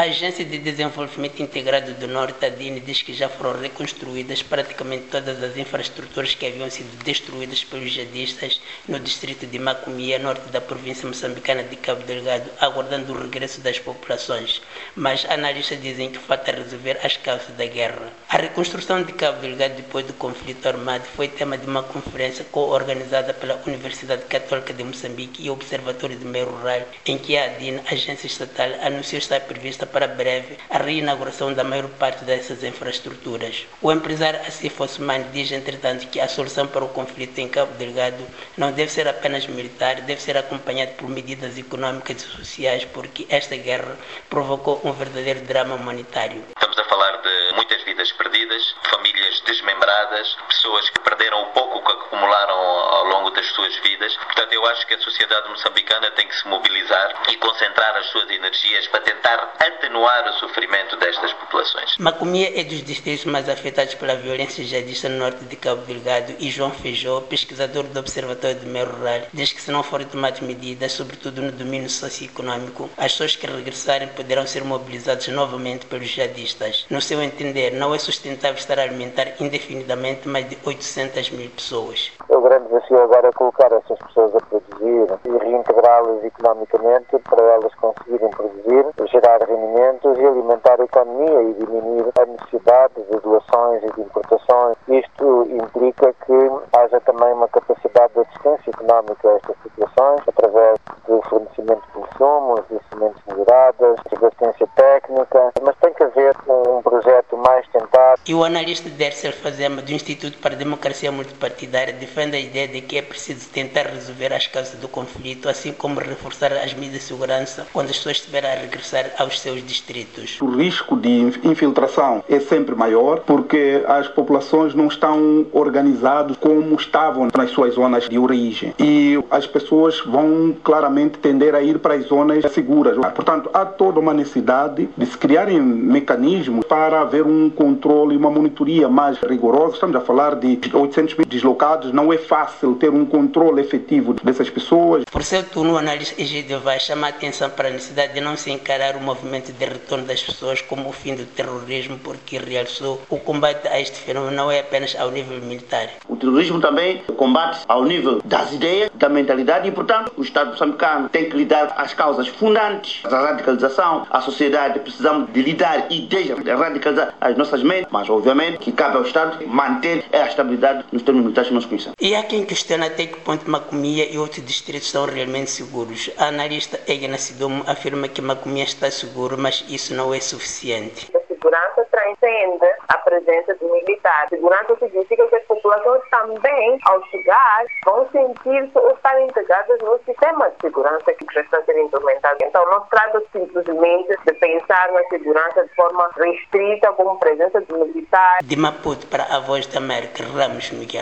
A Agência de Desenvolvimento Integrado do Norte, a DIN, diz que já foram reconstruídas praticamente todas as infraestruturas que haviam sido destruídas pelos jihadistas no distrito de Macomia, norte da província moçambicana de Cabo Delgado, aguardando o regresso das populações. Mas analistas dizem que falta resolver as causas da guerra. A reconstrução de Cabo Delgado depois do conflito armado foi tema de uma conferência co-organizada pela Universidade Católica de Moçambique e o Observatório de Meio Rural, em que a ADIN, agência estatal, anunciou estar prevista para breve a reinauguração da maior parte dessas infraestruturas. O empresário Asif Osman diz, entretanto, que a solução para o conflito em Cabo Delgado não deve ser apenas militar, deve ser acompanhada por medidas econômicas e sociais, porque esta guerra provocou um verdadeiro drama humanitário. Estamos a falar de muitas vidas perdidas, famílias desmembradas, pessoas que perderam o pouco que acumularam ao longo das suas vidas. Portanto, eu acho que a sociedade moçambicana tem que se mobilizar e concentrar as suas energias para tentar atenuar o sofrimento destas populações. Macomia é dos distritos mais afetados pela violência jihadista no norte de Cabo Delgado e João Feijó, pesquisador do Observatório de Meio Rural, diz que se não forem tomadas medidas, sobretudo no domínio socioeconômico, as pessoas que regressarem poderão ser mobilizadas novamente pelos jihadistas. No seu entender, não é sustentável estar a alimentar indefinidamente mais de 800 mil pessoas. O grande desafio agora é colocar essas pessoas a produzir e reintegrá-las economicamente para elas conseguirem produzir, gerar rendimentos e alimentar a economia e diminuir a necessidade de doações e de importações. Isto implica que haja também uma capacidade de assistência económica a estas situações, através do fornecimento de insumos, de sementes melhoradas, de assistência técnica, mas tem que haver um projeto mais tentado. E o analista Dercel Fazema, do Instituto para a Democracia Multipartidária, defende a ideia de que é preciso tentar resolver as causas do conflito, assim como reforçar as medidas de segurança quando as pessoas estiverem a regressar aos seus distritos. O risco de infiltração é sempre maior porque as populações não estão organizadas como estavam nas suas zonas de origem e as pessoas vão claramente tender a ir para as zonas seguras. Portanto, há toda uma necessidade de se criarem mecanismos para haver um controle e uma monitoria mais rigorosa. Estamos a falar de 800 mil deslocados, não é fácil ter um controle efetivo dessas pessoas. Por seu turno, o analista Egídio vai chamar a atenção para a necessidade de não se encarar o movimento de retorno das pessoas como o fim do terrorismo, porque realçou o combate a este fenômeno não é apenas ao nível militar. O terrorismo também combate ao nível das ideias, da mentalidade e, portanto, o Estado moçambicano tem que lidar as causas fundantes da radicalização. A sociedade precisamos de lidar e desde radicalizar as nossas mentes, mas obviamente que cabe ao Estado manter a estabilidade nos termos militares que nós conhecemos. E há quem questiona até que ponto Macomia e outros distritos são realmente seguros. A analista Egna Sidomo afirma que Macomia está seguro, mas isso não é suficiente. A segurança transcende a presença do militar. Segurança significa que as populações também, ao chegar, vão sentir-se ou estar integradas no sistema de segurança que já está a ser implementado. Então, não se trata simplesmente de pensar na segurança de forma restrita, como presença de militar. De Maputo para a Voz da América, Ramos Miguel.